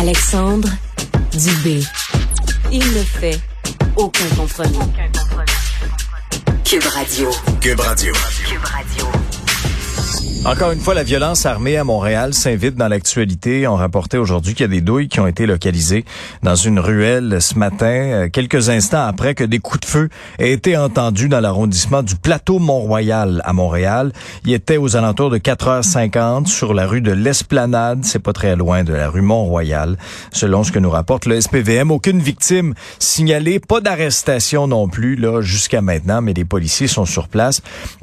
Alexandre Dubé. Il ne fait aucun compromis. Cube Radio. Cube Radio. Cube Radio. Encore une fois, la violence armée à Montréal s'invite dans l'actualité. On rapportait aujourd'hui qu'il y a des douilles qui ont été localisées dans une ruelle ce matin, euh, quelques instants après que des coups de feu aient été entendus dans l'arrondissement du plateau Mont-Royal à Montréal. Il était aux alentours de 4h50 sur la rue de l'Esplanade. C'est pas très loin de la rue Mont-Royal. Selon ce que nous rapporte le SPVM, aucune victime signalée, pas d'arrestation non plus, là, jusqu'à maintenant, mais les policiers sont sur place.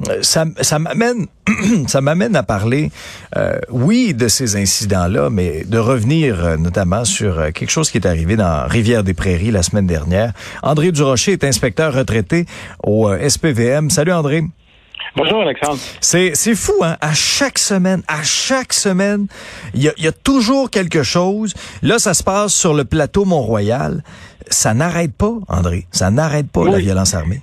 Euh, Ça, ça m'amène, ça m'amène à parler, euh, oui, de ces incidents-là, mais de revenir euh, notamment sur euh, quelque chose qui est arrivé dans Rivière-des-Prairies la semaine dernière. André Durocher est inspecteur retraité au euh, SPVM. Salut André. Bonjour Alexandre. C'est, c'est fou, hein? À chaque semaine, à chaque semaine, il y a, y a toujours quelque chose. Là, ça se passe sur le plateau Mont-Royal. Ça n'arrête pas, André. Ça n'arrête pas, la violence armée.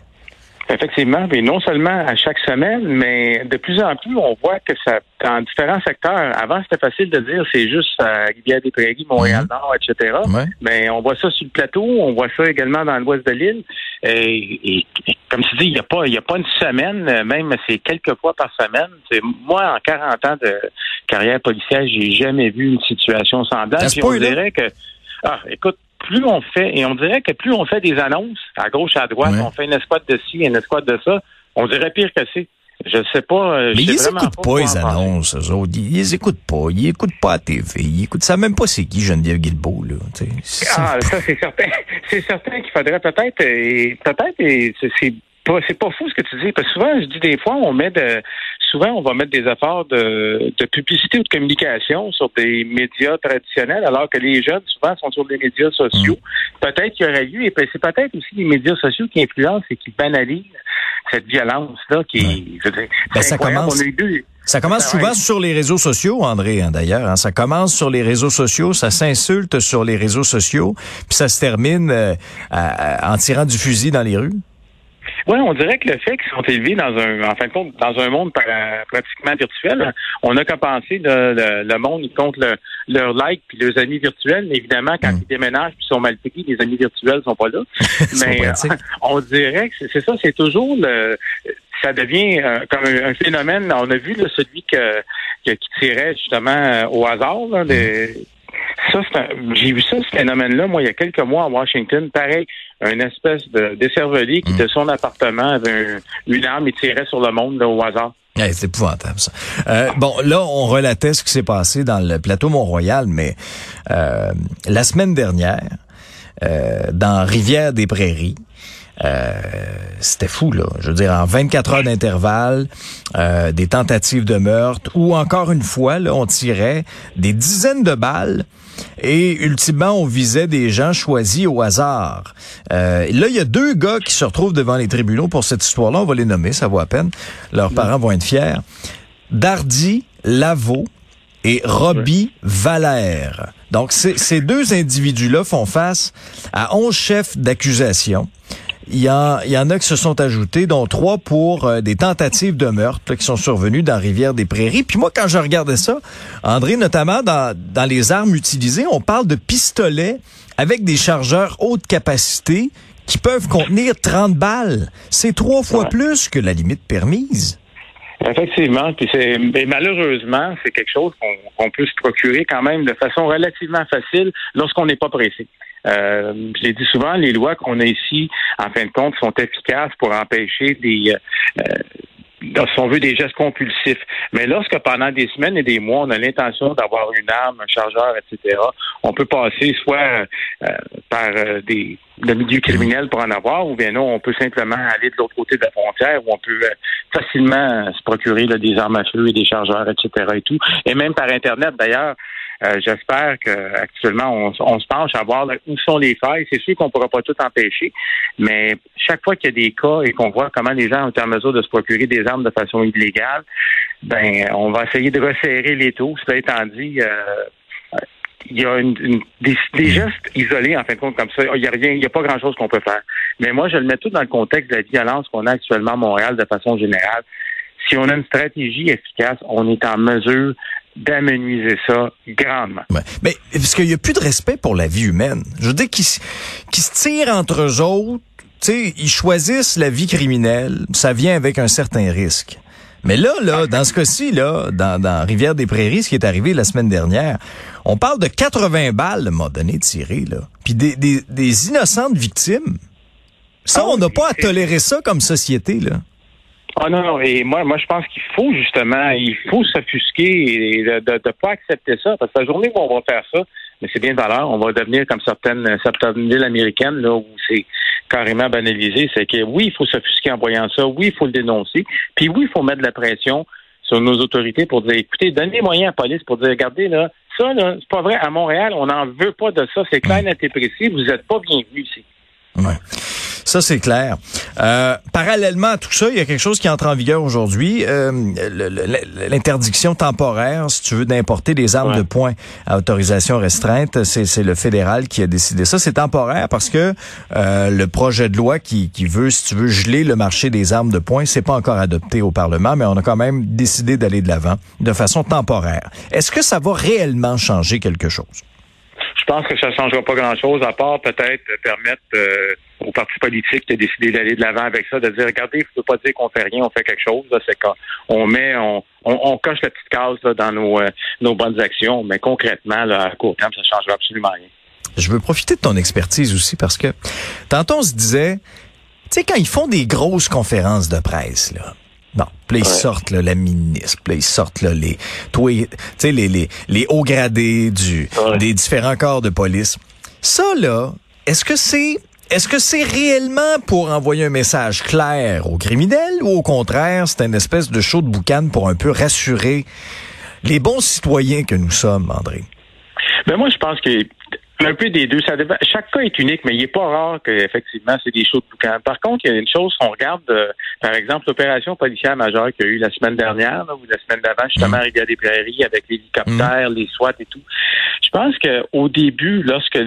Effectivement, mais non seulement à chaque semaine, mais de plus en plus, on voit que ça, dans différents secteurs, avant c'était facile de dire c'est juste à Rivière-des-Prairies, Montréal-Nord, etc. Ouais. Mais on voit ça sur le plateau, on voit ça également dans l'ouest de l'île. Et, et- et comme tu dis, il n'y a pas, il y a pas une semaine, même c'est quelques fois par semaine. Moi en 40 ans de carrière policière, j'ai jamais vu une situation semblable. Puis on dirait que, ah, écoute, plus on fait, et on dirait que plus on fait des annonces à gauche, à droite, Ouais. on fait une escouade de ci, une escouade de ça, on dirait pire que c'est. Je sais pas. euh, Mais ils écoutent pas, les annonces, eux autres. Ils, ils écoutent pas. Ils écoutent pas la TV. Ils écoutent ça même pas c'est qui Geneviève Guilbeault, là. Ah, ça c'est certain. C'est certain qu'il faudrait peut-être et peut-être et c'est- c'est pas c'est pas fou ce que tu dis parce que souvent je dis des fois on met de souvent on va mettre des efforts de, de publicité ou de communication sur des médias traditionnels alors que les jeunes souvent sont sur des médias sociaux. Peut-être qu'il y aurait eu et puis c'est peut-être aussi les médias sociaux qui influencent et qui banalisent cette violence là qui je dire, Ben, ça commence- On deux- Ça commence souvent sur les réseaux sociaux, André, hein, d'ailleurs. hein. Ça commence sur les réseaux sociaux, ça s'insulte sur les réseaux sociaux, puis ça se termine euh, à- à- en tirant du fusil dans les rues. Oui, on dirait que le fait qu'ils sont élevés dans un, en fin de compte, dans un monde pratiquement virtuel, on n'a qu'à penser le, le, le monde, ils comptent le- leurs likes puis leurs amis virtuels, mais évidemment, quand Mm. ils déménagent puis sont mal payés, les amis virtuels sont pas là. mais euh, on dirait que c'est- ça, c'est toujours le, ça devient euh, comme un, un phénomène. On a vu là, celui que, que- qui tirait justement euh, au hasard. Là, de- ça, c'est un- j'ai vu ça, ce phénomène-là, moi, il y a quelques mois à Washington. Pareil, un espèce de décervelé qui, Mm. de son appartement, avait un- une arme et tirait sur le monde là, au hasard. C'est épouvantable, ça. Euh, bon, là, on relatait ce qui s'est passé dans le plateau Mont-Royal, mais euh, la semaine dernière, euh, dans Rivière-des-Prairies, euh, c'était fou, là. Je veux dire, en 24 heures d'intervalle, euh, des tentatives de meurtre, ou encore une fois, là, on tirait des dizaines de balles et ultimement, on visait des gens choisis au hasard. Euh, là, il y a deux gars qui se retrouvent devant les tribunaux pour cette histoire-là. On va les nommer, ça vaut à peine. Leurs parents vont être fiers. Dardy Lavaux et Robbie Valère. Donc, ces ces deux individus-là font face à 11 chefs d'accusation. Il y, en, il y en a qui se sont ajoutés, dont trois pour euh, des tentatives de meurtre là, qui sont survenues dans Rivière-des-Prairies. Puis moi, quand je regardais ça, André, notamment dans, dans les armes utilisées, on parle de pistolets avec des chargeurs haute capacité qui peuvent contenir 30 balles. C'est trois fois Ouais. plus que la limite permise. Effectivement, puis c'est mais malheureusement, c'est quelque chose qu'on qu'on peut se procurer quand même de façon relativement facile lorsqu'on n'est pas pressé. Euh, je l'ai dit souvent, les lois qu'on a ici, en fin de compte, sont efficaces pour empêcher des, euh, euh, si on veut, des gestes compulsifs. Mais lorsque pendant des semaines et des mois, on a l'intention d'avoir une arme, un chargeur, etc., on peut passer soit euh, par des le milieu criminel pour en avoir, ou bien non, on peut simplement aller de l'autre côté de la frontière, où on peut facilement se procurer des armes à feu et des chargeurs, etc. et tout. Et même par Internet, d'ailleurs, euh, j'espère qu'actuellement, on, on se penche à voir où sont les failles. C'est sûr qu'on ne pourra pas tout empêcher, mais chaque fois qu'il y a des cas et qu'on voit comment les gens ont été en mesure de se procurer des armes de façon illégale, ben, on va essayer de resserrer les taux. Cela étant dit, euh, il y a une, des gestes isolés, en fin de compte, comme ça. Il n'y a rien, il n'y a pas grand-chose qu'on peut faire. Mais moi, je le mets tout dans le contexte de la violence qu'on a actuellement à Montréal de façon générale. Si on a une stratégie efficace, on est en mesure d'amenuiser ça grandement. Ouais. Mais parce qu'il n'y a plus de respect pour la vie humaine. Je veux dire qu'ils qui se tirent entre eux autres, tu sais, ils choisissent la vie criminelle, ça vient avec un certain risque. Mais là, là, dans ce cas-ci, là, dans, dans Rivière-des-Prairies, ce qui est arrivé la semaine dernière, on parle de 80 balles, à un moment donné, tirées, là. Puis des, des, des innocentes victimes. Ça, Ah on n'a pas à tolérer ça comme société, là. Ah non, non, et moi, moi je pense qu'il faut justement, il faut s'offusquer et de ne pas accepter ça, parce que la journée où on va faire ça, mais c'est bien de valeur, on va devenir comme certaines, certaines villes américaines, là, où c'est carrément banalisé, c'est que oui, il faut s'offusquer en voyant ça, oui, il faut le dénoncer, puis oui, il faut mettre de la pression sur nos autorités pour dire, écoutez, donnez moyens à la police pour dire, regardez, là, ça, là, c'est pas vrai, à Montréal, on n'en veut pas de ça, c'est clair, net et précis, vous n'êtes pas bienvenus ici. Ouais. Ça, c'est clair. Euh, parallèlement à tout ça, il y a quelque chose qui entre en vigueur aujourd'hui. Euh, L'interdiction temporaire, si tu veux, d'importer des armes Ouais. de poing à autorisation restreinte. C'est c'est le fédéral qui a décidé ça. C'est temporaire parce que euh, le projet de loi qui, qui veut, si tu veux, geler le marché des armes de poing, c'est pas encore adopté au Parlement, mais on a quand même décidé d'aller de l'avant de façon temporaire. Est-ce que ça va réellement changer quelque chose? Je pense que ça ne changera pas grand-chose, à part peut-être permettre euh, aux partis politiques de décider d'aller de l'avant avec ça, de dire, regardez, il ne faut pas dire qu'on fait rien, on fait quelque chose. C'est quand on met, on, on, on coche la petite case là, dans nos, euh, nos bonnes actions, mais concrètement, là, à court terme, ça ne changera absolument rien. Je veux profiter de ton expertise aussi parce que tantôt on se disait, tu sais, quand ils font des grosses conférences de presse, là. Bon, puis ils Ouais. sortent là, la ministre, puis ils sortent là, les, toi, tu sais, les, les, les hauts gradés du, Ouais. des différents corps de police. Ça, là, est-ce que c'est, est-ce que c'est réellement pour envoyer un message clair aux criminels ou au contraire, c'est une espèce de show de boucan pour un peu rassurer les bons citoyens que nous sommes, André? Mais moi, je pense que un peu des deux, ça dépend. Chaque cas est unique, mais il n'est pas rare qu'effectivement, c'est des choses de boucan. Par contre, il y a une chose, on regarde, euh, par exemple, l'opération policière majeure qu'il y a eu la semaine dernière, là, ou la semaine d'avant, justement, à Rivière-des-Prairies, avec l'hélicoptère, les SWAT et tout. Je pense qu'au début, lorsque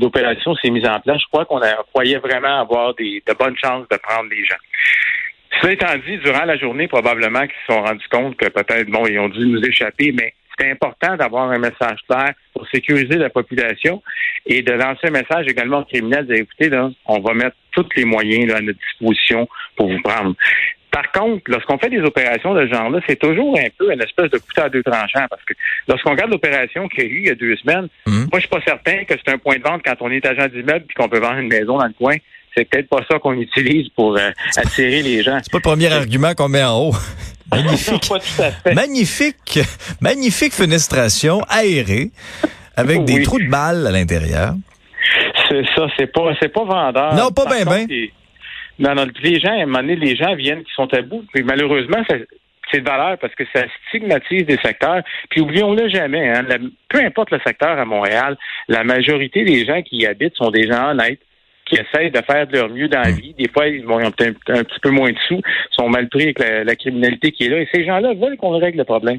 l'opération s'est mise en place, je crois qu'on croyait vraiment avoir des, de bonnes chances de prendre les gens. Cela étant dit, durant la journée, probablement qu'ils se sont rendus compte que peut-être, bon, ils ont dû nous échapper, mais c'est important d'avoir un message clair pour sécuriser la population et de lancer un message également aux criminels écoutez, là, on va mettre tous les moyens là, à notre disposition pour vous prendre. Par contre, lorsqu'on fait des opérations de ce genre-là, c'est toujours un peu une espèce de couteau à deux tranchants parce que lorsqu'on regarde l'opération qu'il y a eu il y a deux semaines, Mhm. moi, je suis pas certain que c'est un point de vente quand on est agent d'immeuble puis qu'on peut vendre une maison dans le coin. C'est peut-être pas ça qu'on utilise pour euh, attirer les gens. C'est pas le premier argument qu'on met en haut. Magnifique. Magnifique, magnifique fenestration aérée avec des trous de balles à l'intérieur. C'est ça, c'est pas, c'est pas vendeur. Non, pas ben. les- Non, non, les gens, à un moment donné, les gens viennent qui sont à bout. Puis malheureusement, ça- c'est de valeur parce que ça stigmatise des secteurs. Puis oublions-le jamais, hein, la- peu importe le secteur à Montréal, la majorité des gens qui y habitent sont des gens honnêtes qui essayent de faire de leur mieux dans la Mm. vie. Des fois, ils, vont, peut-être un, un petit peu moins de sous, sont mal pris avec la, la criminalité qui est là. Et ces gens-là veulent qu'on règle le problème.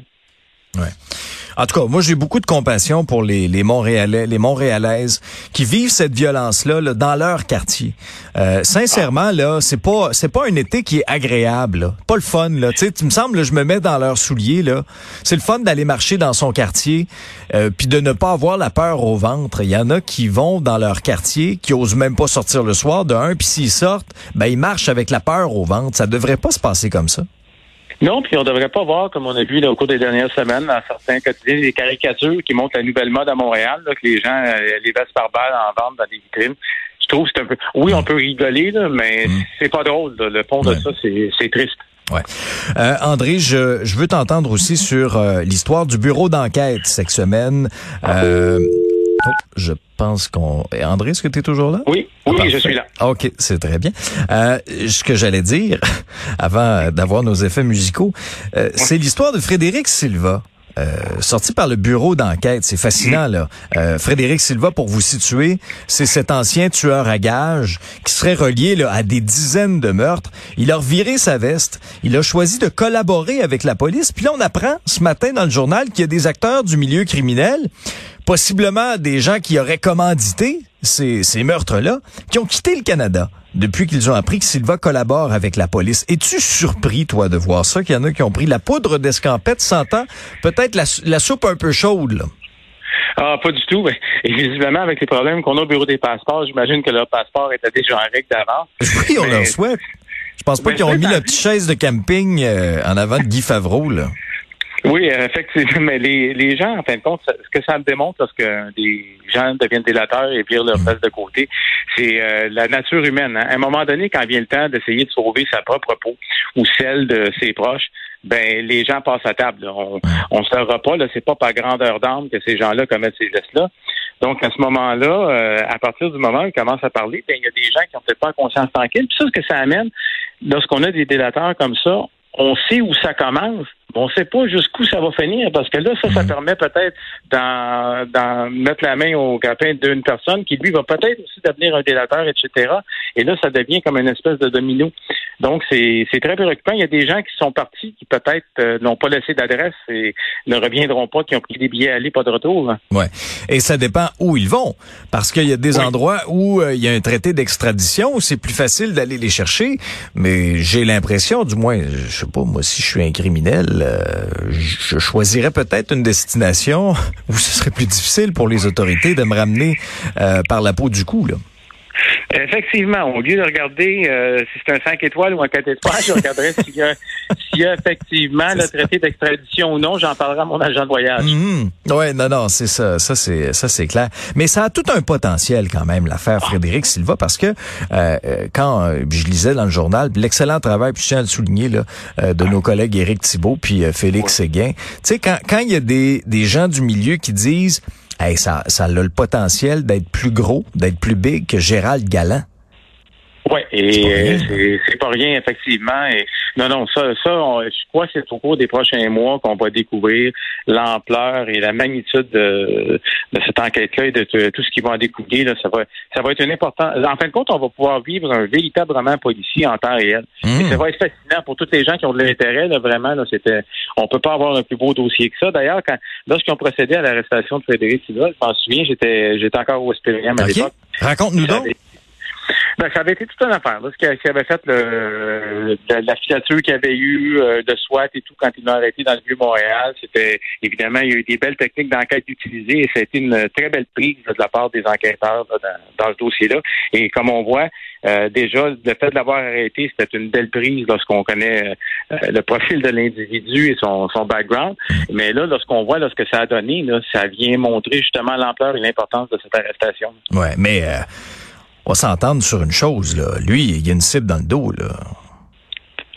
En tout cas, moi j'ai beaucoup de compassion pour les, les Montréalais, les Montréalaises qui vivent cette violence-là là, dans leur quartier. Euh, sincèrement, là, c'est pas c'est pas un été qui est agréable, là. pas le fun. Là, tu me semble, je me mets dans leurs souliers. Là, c'est le fun d'aller marcher dans son quartier, euh, puis de ne pas avoir la peur au ventre. Il y en a qui vont dans leur quartier, qui osent même pas sortir le soir de un, puis s'ils sortent, ben ils marchent avec la peur au ventre. Ça devrait pas se passer comme ça. Non, puis on devrait pas voir, comme on a vu là, au cours des dernières semaines, dans certains quotidiens, des caricatures qui montrent la nouvelle mode à Montréal, là, que les gens euh, les vestes par balle en vendent dans des vitrines. Je trouve que c'est un peu. Oui, on peut rigoler, là, mais Mm. c'est pas drôle. là. Le fond de Ouais. ça, c'est c'est triste. Ouais. Euh, André, je, je veux t'entendre aussi sur euh, l'histoire du bureau d'enquête cette semaine. Euh, oh, je pense qu'on... André, est-ce que tu es toujours là? Oui, Ah, oui, parfait. je suis là. OK, c'est très bien. Euh, ce que j'allais dire, avant d'avoir nos effets musicaux, euh, c'est l'histoire de Frédéric Silva. Euh, sorti par le bureau d'enquête. C'est fascinant, là. Euh, Frédéric Silva, pour vous situer, c'est cet ancien tueur à gages qui serait relié là, à des dizaines de meurtres. Il a reviré sa veste. Il a choisi de collaborer avec la police. Puis là, on apprend ce matin dans le journal qu'il y a des acteurs du milieu criminel, possiblement des gens qui auraient commandité ces, ces meurtres-là, qui ont quitté le Canada depuis qu'ils ont appris que Silva collabore avec la police. Es-tu surpris, toi, de voir ça, qu'il y en a qui ont pris la poudre d'escampette, sentant peut-être la, la soupe un peu chaude, là? Ah, pas du tout. Et visiblement, avec les problèmes qu'on a au bureau des passeports, j'imagine que leur passeport était déjà en règle d'avance. Oui, on leur souhaite. Je pense pas qu'ils ont mis la petite chaise de camping euh, en avant de Guy Favreau, là. Oui, effectivement, mais les, les gens, en fin de compte, ce que ça me démontre lorsque des gens deviennent délateurs et virent leur place de côté, c'est euh, la nature humaine. Hein. À un moment donné, quand vient le temps d'essayer de sauver sa propre peau ou celle de ses proches, ben les gens passent à table. On on se pas, là, c'est pas par grandeur d'âme que ces gens-là commettent ces gestes-là. Donc, à ce moment-là, euh, à partir du moment où ils commencent à parler, ben, il y a des gens qui ont peut-être pas conscience tranquille. Puis ça, ce que ça amène, lorsqu'on a des délateurs comme ça, on sait où ça commence, on ne sait pas jusqu'où ça va finir, parce que là, ça, ça permet peut-être d'en mettre la main au capin d'une personne qui, lui, va peut-être aussi devenir un délateur, etc. Et là, ça devient comme une espèce de domino. Donc, c'est très préoccupant. Il y a des gens qui sont partis, qui peut-être euh, n'ont pas laissé d'adresse et ne reviendront pas, qui ont pris des billets à aller, pas de retour. Ouais. Et ça dépend où ils vont. Parce qu'il y a des endroits où euh, il y a un traité d'extradition, où c'est plus facile d'aller les chercher. Mais j'ai l'impression, du moins, je sais pas, moi, si je suis un criminel, euh, je choisirais peut-être une destination où ce serait plus difficile pour les autorités de me ramener par la peau du cou, là. Effectivement, au lieu de regarder euh, si c'est un 5 étoiles ou un 4 étoiles, je regarderais s'il y, y a effectivement le traité d'extradition ou non. J'en parlerai à mon agent de voyage. Mm Oui, non, non, c'est ça. Ça, c'est ça, c'est clair. Mais ça a tout un potentiel quand même, l'affaire Frédéric Silva, parce que euh, euh, quand je lisais dans le journal, l'excellent travail, puis je tiens à le souligner, là, de nos collègues Éric Thibault puis Félix Séguin, tu sais, quand, quand il y a des, des gens du milieu qui disent hey, ça, ça a le potentiel d'être plus gros, d'être plus big que Gérald Galland. Oui, et c'est pas, rien, effectivement. Et, non, non, ça, ça je crois que c'est au cours des prochains mois qu'on va découvrir l'ampleur et la magnitude de, de cette enquête-là et de, tout ce qui va en découler. Là, ça va, ça va être un important. En fin de compte, on va pouvoir vivre un véritable roman policier en temps réel. Et mmh. ça va être fascinant pour tous les gens qui ont de l'intérêt. Là, vraiment, là, c'était, on peut pas avoir un plus beau dossier que ça. D'ailleurs, quand lorsqu'ils ont procédé à l'arrestation de Frédéric Silva, je m'en souviens, j'étais, j'étais encore au Espérien à l'époque. Raconte-nous donc. Ben, ça avait été toute une affaire. Là, ce qui avait fait le, la filature qu'il avait eu euh, de SWAT et tout quand ils l'ont arrêté dans le Vieux-Montréal, c'était évidemment, il y a eu des belles techniques d'enquête utilisées et ça a été une très belle prise de la part des enquêteurs dans, dans, ce dossier-là. Et comme on voit, euh, déjà, le fait de l'avoir arrêté, c'était une belle prise lorsqu'on connaît euh, le profil de l'individu et son, son background. Mais là, lorsqu'on voit là, ce que ça a donné, là, ça vient montrer justement l'ampleur et l'importance de cette arrestation. Ouais, mais on va s'entendre sur une chose, là. Lui, il y a une cible dans le dos, là.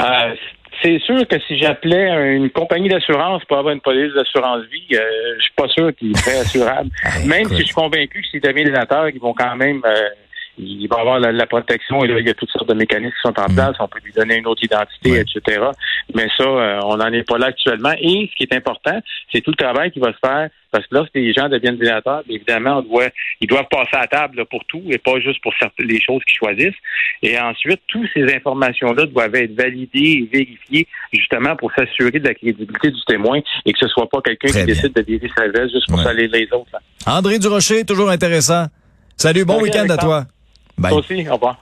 Euh, c'est sûr que si j'appelais une compagnie d'assurance pour avoir une police d'assurance vie, euh, je suis pas sûr qu'il serait assurable. même si je suis convaincu que s'ils deviennent des ils vont quand même euh, il va avoir la, protection et là, il y a toutes sortes de mécanismes qui sont en mm. place. On peut lui donner une autre identité, etc. Mais ça, euh, on n'en est pas là actuellement. Et ce qui est important, c'est tout le travail qui va se faire parce que lorsque les gens deviennent délateurs, évidemment, on doit, ils doivent passer à table pour tout et pas juste pour certaines, les choses qu'ils choisissent. Et ensuite, toutes ces informations-là doivent être validées et vérifiées justement pour s'assurer de la crédibilité du témoin et que ce soit pas quelqu'un qui décide de virer sa veste juste pour salir les autres. André Durocher, toujours intéressant. Salut, bon week-end à toi. 多休息好不？